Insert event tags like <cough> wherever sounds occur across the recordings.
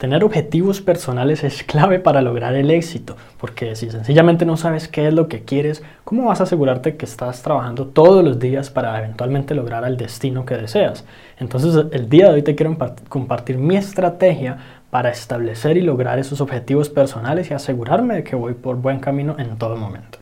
Tener objetivos personales es clave para lograr el éxito, porque si sencillamente no sabes qué es lo que quieres, ¿cómo vas a asegurarte que estás trabajando todos los días para eventualmente lograr el destino que deseas? Entonces, el día de hoy te quiero compartir mi estrategia para establecer y lograr esos objetivos personales y asegurarme de que voy por buen camino en todo momento.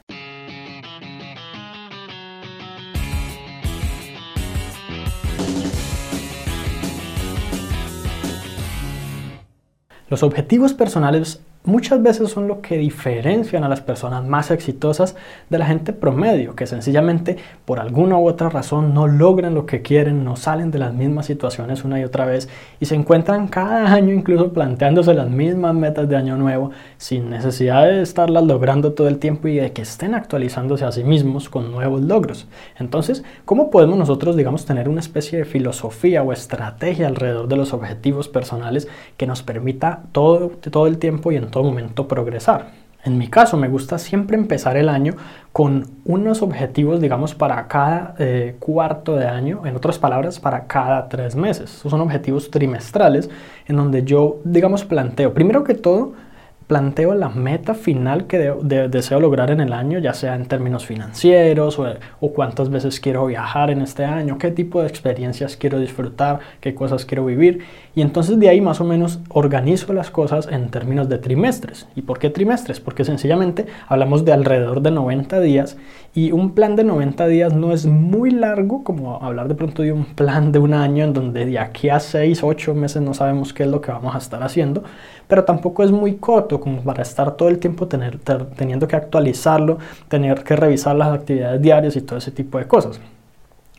Los objetivos personales muchas veces son lo que diferencian a las personas más exitosas de la gente promedio, que sencillamente por alguna u otra razón no logran lo que quieren, no salen de las mismas situaciones una y otra vez y se encuentran cada <laughs> año incluso planteándose las mismas metas de año nuevo sin necesidad de estarlas logrando todo el tiempo y de que estén actualizándose a sí mismos con nuevos logros. Entonces, ¿cómo podemos nosotros, digamos, tener una especie de filosofía o estrategia alrededor de los objetivos personales que nos permita todo, todo el tiempo y en todo momento progresar. En mi caso, me gusta siempre empezar el año con unos objetivos, digamos, para cada eh, cuarto de año, en otras palabras, para cada tres meses. Son objetivos trimestrales en donde yo, digamos, planteo, primero que todo, planteo la meta final que deseo lograr en el año, ya sea en términos financieros o, cuántas veces quiero viajar en este año, qué tipo de experiencias quiero disfrutar, qué cosas quiero vivir. Y entonces de ahí más o menos organizo las cosas en términos de trimestres. ¿Y por qué trimestres? Porque sencillamente hablamos de alrededor de 90 días y un plan de 90 días no es muy largo como hablar de pronto de un plan de un año en donde de aquí a 6, 8 meses no sabemos qué es lo que vamos a estar haciendo, pero tampoco es muy corto como para estar todo el tiempo tener, teniendo que actualizarlo, tener que revisar las actividades diarias y todo ese tipo de cosas.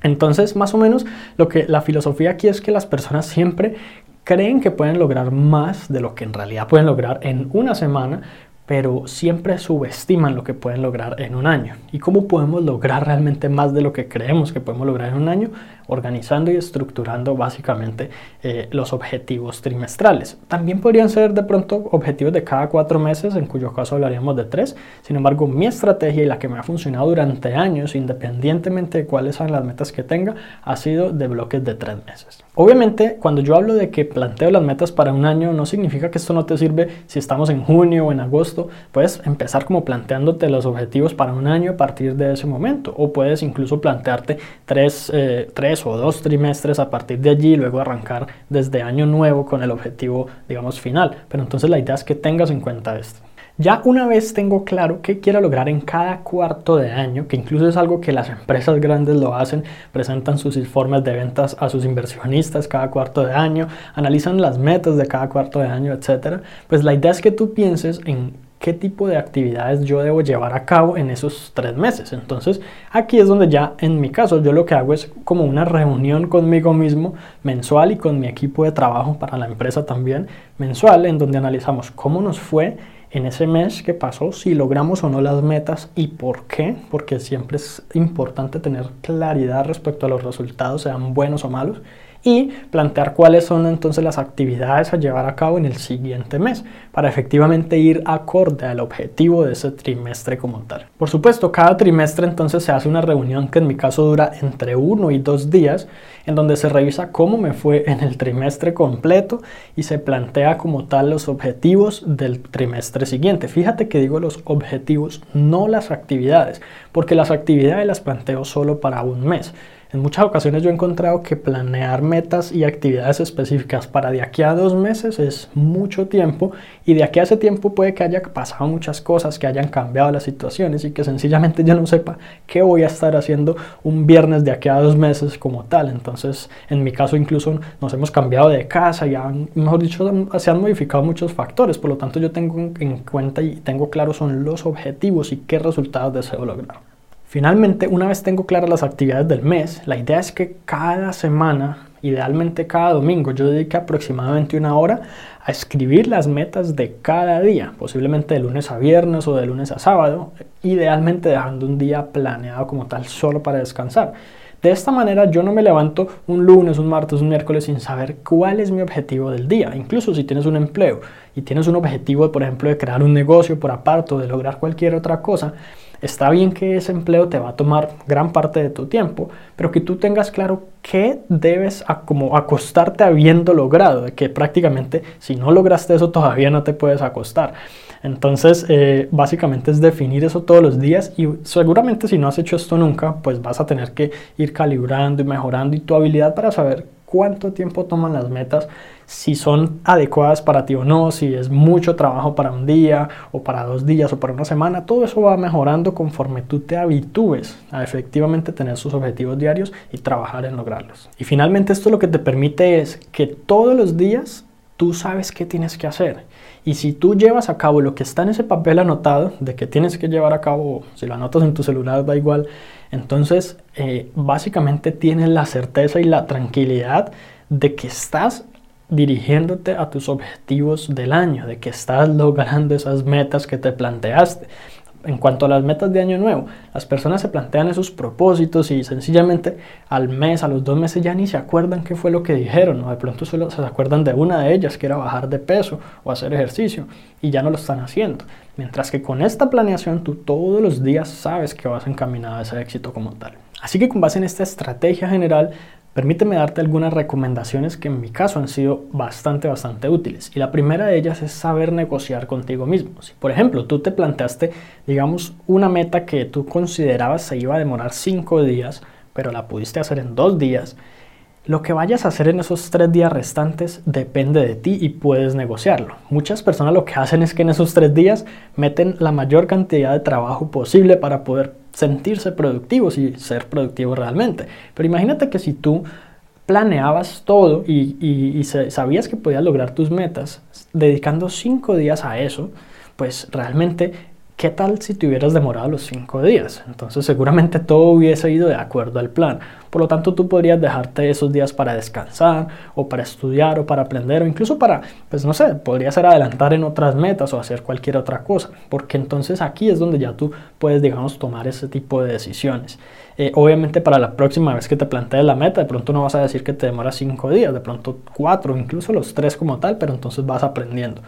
Entonces, más o menos, lo que la filosofía aquí es que las personas siempre creen que pueden lograr más de lo que en realidad pueden lograr en una semana, pero siempre subestiman lo que pueden lograr en un año. ¿Y cómo podemos lograr realmente más de lo que creemos que podemos lograr en un año? Organizando y estructurando básicamente eh, los objetivos trimestrales. También podrían ser de pronto objetivos de cada cuatro meses, en cuyo caso hablaríamos de tres. Sin embargo, mi estrategia y la que me ha funcionado durante años, independientemente de cuáles sean las metas que tenga, ha sido de bloques de tres meses. Obviamente, cuando yo hablo de que planteo las metas para un año, no significa que esto no te sirve si estamos en junio o en agosto puedes empezar como planteándote los objetivos para un año a partir de ese momento. O puedes incluso plantearte tres, eh, tres o dos trimestres a partir de allí y luego arrancar desde año nuevo con el objetivo, digamos, final. Pero entonces la idea es que tengas en cuenta esto. Ya una vez tengo claro qué quiero lograr en cada cuarto de año, que incluso es algo que las empresas grandes lo hacen, presentan sus informes de ventas a sus inversionistas cada cuarto de año, analizan las metas de cada cuarto de año, etc. Pues la idea es que tú pienses en qué tipo de actividades yo debo llevar a cabo en esos tres meses. Entonces, aquí es donde ya en mi caso yo lo que hago es como una reunión conmigo mismo mensual y con mi equipo de trabajo para la empresa también mensual, en donde analizamos cómo nos fue en ese mes que pasó, si logramos o no las metas y por qué, porque siempre es importante tener claridad respecto a los resultados, sean buenos o malos y plantear cuáles son entonces las actividades a llevar a cabo en el siguiente mes para efectivamente ir acorde al objetivo de ese trimestre como tal. Por supuesto, cada trimestre entonces se hace una reunión que en mi caso dura entre uno y dos días en donde se revisa cómo me fue en el trimestre completo y se plantea como tal los objetivos del trimestre siguiente. Fíjate que digo los objetivos, no las actividades, porque las actividades las planteo solo para un mes. En muchas ocasiones yo he encontrado que planear metas y actividades específicas para de aquí a dos meses es mucho tiempo y de aquí a ese tiempo puede que haya pasado muchas cosas, que hayan cambiado las situaciones y que sencillamente yo no sepa qué voy a estar haciendo un viernes de aquí a dos meses como tal. Entonces, en mi caso incluso nos hemos cambiado de casa y han, mejor dicho, se han modificado muchos factores. Por lo tanto, yo tengo en cuenta y tengo claro son los objetivos y qué resultados deseo lograr. Finalmente, una vez tengo claras las actividades del mes, la idea es que cada semana, idealmente cada domingo, yo dedique aproximadamente una hora a escribir las metas de cada día, posiblemente de lunes a viernes o de lunes a sábado, idealmente dejando un día planeado como tal solo para descansar. De esta manera yo no me levanto un lunes, un martes, un miércoles sin saber cuál es mi objetivo del día. Incluso si tienes un empleo y tienes un objetivo, por ejemplo, de crear un negocio por aparte o de lograr cualquier otra cosa, Está bien que ese empleo te va a tomar gran parte de tu tiempo, pero que tú tengas claro qué debes como acostarte habiendo logrado, de que prácticamente si no lograste eso todavía no te puedes acostar. Entonces, eh, básicamente es definir eso todos los días y seguramente si no has hecho esto nunca, pues vas a tener que ir calibrando y mejorando y tu habilidad para saber cuánto tiempo toman las metas, si son adecuadas para ti o no, si es mucho trabajo para un día o para dos días o para una semana, todo eso va mejorando conforme tú te habitúes a efectivamente tener sus objetivos diarios y trabajar en lograrlos. Y finalmente esto lo que te permite es que todos los días tú sabes qué tienes que hacer. Y si tú llevas a cabo lo que está en ese papel anotado, de que tienes que llevar a cabo, si lo anotas en tu celular da igual, entonces eh, básicamente tienes la certeza y la tranquilidad de que estás dirigiéndote a tus objetivos del año, de que estás logrando esas metas que te planteaste. En cuanto a las metas de año nuevo, las personas se plantean esos propósitos y sencillamente al mes, a los dos meses ya ni se acuerdan qué fue lo que dijeron, o de pronto solo se acuerdan de una de ellas, que era bajar de peso o hacer ejercicio, y ya no lo están haciendo. Mientras que con esta planeación tú todos los días sabes que vas encaminado a ese éxito como tal. Así que con base en esta estrategia general, Permíteme darte algunas recomendaciones que en mi caso han sido bastante, bastante útiles. Y la primera de ellas es saber negociar contigo mismo. Si, por ejemplo, tú te planteaste, digamos, una meta que tú considerabas se iba a demorar cinco días, pero la pudiste hacer en dos días, lo que vayas a hacer en esos tres días restantes depende de ti y puedes negociarlo. Muchas personas lo que hacen es que en esos tres días meten la mayor cantidad de trabajo posible para poder sentirse productivos y ser productivos realmente. Pero imagínate que si tú planeabas todo y, sabías que podías lograr tus metas, dedicando cinco días a eso, pues realmente ¿qué tal si te hubieras demorado los cinco días? Entonces seguramente todo hubiese ido de acuerdo al plan. Por lo tanto, tú podrías dejarte esos días para descansar o para estudiar o para aprender o incluso para, pues no sé, podría ser adelantar en otras metas o hacer cualquier otra cosa. Porque entonces aquí es donde ya tú puedes, digamos, tomar ese tipo de decisiones. Eh, obviamente para la próxima vez que te plantees la meta, de pronto no vas a decir que te demora cinco días, de pronto cuatro, incluso los tres como tal, pero entonces vas aprendiendo.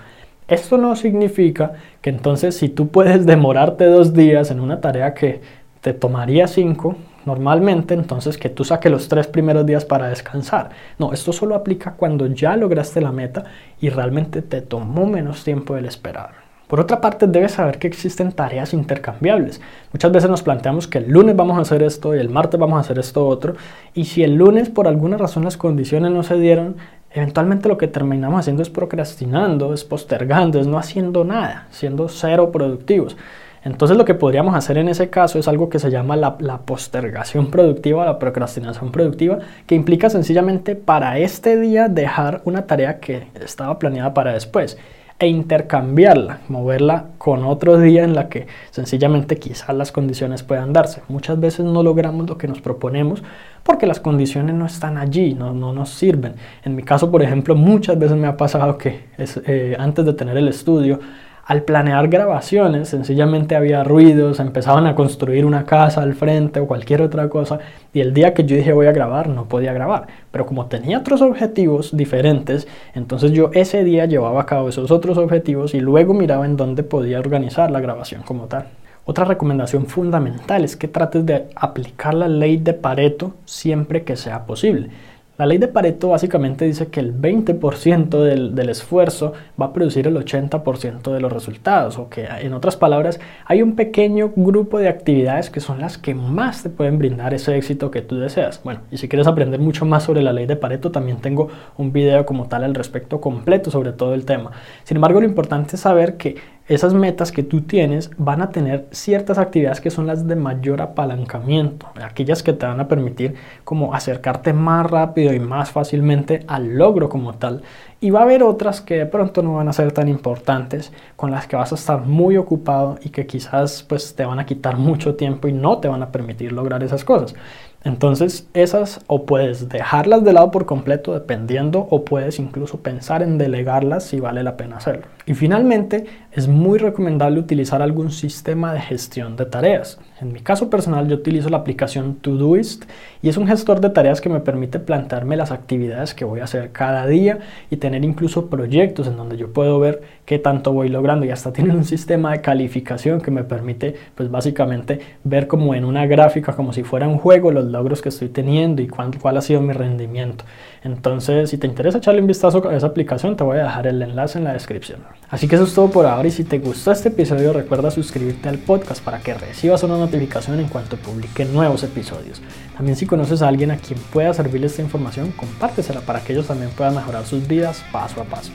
Esto no significa que entonces si tú puedes demorarte dos días en una tarea que te tomaría cinco, normalmente entonces que tú saques los tres primeros días para descansar. No, esto solo aplica cuando ya lograste la meta y realmente te tomó menos tiempo del esperado. Por otra parte, debes saber que existen tareas intercambiables. Muchas veces nos planteamos que el lunes vamos a hacer esto y el martes vamos a hacer esto otro. Y si el lunes por alguna razón las condiciones no se dieron, eventualmente lo que terminamos haciendo es procrastinando, es postergando, es no haciendo nada, siendo cero productivos. Entonces lo que podríamos hacer en ese caso es algo que se llama la, postergación productiva, la procrastinación productiva, que implica sencillamente para este día dejar una tarea que estaba planeada para después e intercambiarla, moverla con otro día en la que sencillamente quizás las condiciones puedan darse. Muchas veces no logramos lo que nos proponemos porque las condiciones no están allí, no, no nos sirven. En mi caso, por ejemplo, muchas veces me ha pasado que eh, antes de tener el estudio, al planear grabaciones, sencillamente había ruidos, empezaban a construir una casa al frente o cualquier otra cosa, y el día que yo dije voy a grabar, no podía grabar. Pero como tenía otros objetivos diferentes, entonces yo ese día llevaba a cabo esos otros objetivos y luego miraba en dónde podía organizar la grabación como tal. Otra recomendación fundamental es que trates de aplicar la ley de Pareto siempre que sea posible. La ley de Pareto básicamente dice que el 20% del, esfuerzo va a producir el 80% de los resultados, o que en otras palabras hay un pequeño grupo de actividades que son las que más te pueden brindar ese éxito que tú deseas. Bueno, y si quieres aprender mucho más sobre la ley de Pareto, también tengo un video como tal al respecto completo sobre todo el tema. Sin embargo, lo importante es saber que esas metas que tú tienes van a tener ciertas actividades que son las de mayor apalancamiento, aquellas que te van a permitir como acercarte más rápido y más fácilmente al logro como tal. Y va a haber otras que de pronto no van a ser tan importantes, con las que vas a estar muy ocupado y que quizás pues te van a quitar mucho tiempo y no te van a permitir lograr esas cosas. Entonces esas o puedes dejarlas de lado por completo dependiendo o puedes incluso pensar en delegarlas si vale la pena hacerlo. Y finalmente es muy recomendable utilizar algún sistema de gestión de tareas. En mi caso personal yo utilizo la aplicación Todoist y es un gestor de tareas que me permite plantearme las actividades que voy a hacer cada día y tener incluso proyectos en donde yo puedo ver qué tanto voy logrando y hasta <laughs> tienen un sistema de calificación que me permite pues básicamente ver como en una gráfica como si fuera un juego los logros que estoy teniendo y cuál, cuál ha sido mi rendimiento. Entonces si te interesa echarle un vistazo a esa aplicación te voy a dejar el enlace en la descripción. Así que eso es todo por ahora y si te gustó este episodio recuerda suscribirte al podcast para que recibas una notificación en cuanto publique nuevos episodios. También si conoces a alguien a quien pueda servirle esta información, compártesela para que ellos también puedan mejorar sus vidas paso a paso.